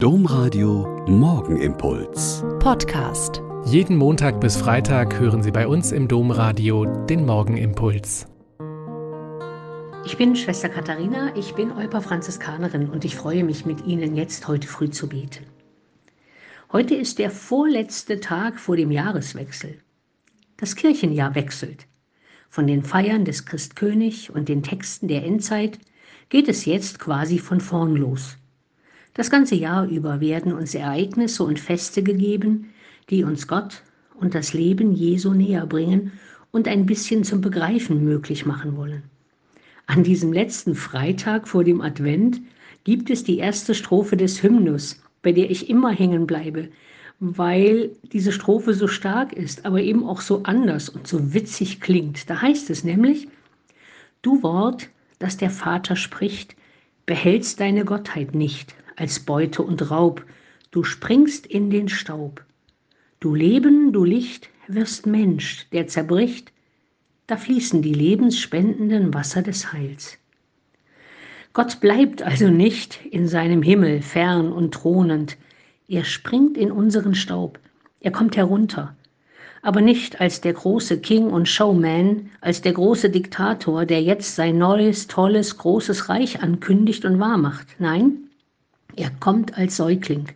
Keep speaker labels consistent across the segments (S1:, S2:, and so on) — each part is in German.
S1: Domradio Morgenimpuls.
S2: Podcast.
S3: Jeden Montag bis Freitag hören Sie bei uns im Domradio den Morgenimpuls.
S4: Ich bin Schwester Katharina, ich bin Euper Franziskanerin und ich freue mich mit Ihnen jetzt heute früh zu beten. Heute ist der vorletzte Tag vor dem Jahreswechsel. Das Kirchenjahr wechselt. Von den Feiern des Christkönig und den Texten der Endzeit geht es jetzt quasi von vorn los. Das ganze Jahr über werden uns Ereignisse und Feste gegeben, die uns Gott und das Leben Jesu näher bringen und ein bisschen zum Begreifen möglich machen wollen. An diesem letzten Freitag vor dem Advent gibt es die erste Strophe des Hymnus, bei der ich immer hängen bleibe, weil diese Strophe so stark ist, aber eben auch so anders und so witzig klingt. Da heißt es nämlich, du Wort, das der Vater spricht, behältst deine Gottheit nicht, als Beute und Raub, du springst in den Staub. Du Leben, du Licht, wirst Mensch, der zerbricht, da fließen die lebensspendenden Wasser des Heils. Gott bleibt also nicht in seinem Himmel fern und thronend, er springt in unseren Staub, er kommt herunter, aber nicht als der große King und Showman, als der große Diktator, der jetzt sein neues, tolles, großes Reich ankündigt und wahrmacht. Nein, er kommt als Säugling,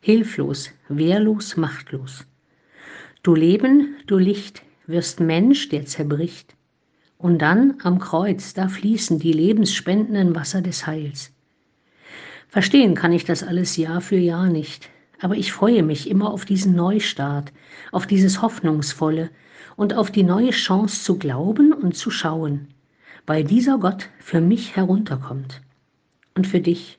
S4: hilflos, wehrlos, machtlos. Du Leben, du Licht, wirst Mensch, der zerbricht. Und dann am Kreuz, da fließen die lebensspendenden Wasser des Heils. Verstehen kann ich das alles Jahr für Jahr nicht, aber ich freue mich immer auf diesen Neustart, auf dieses Hoffnungsvolle und auf die neue Chance zu glauben und zu schauen, weil dieser Gott für mich herunterkommt und für dich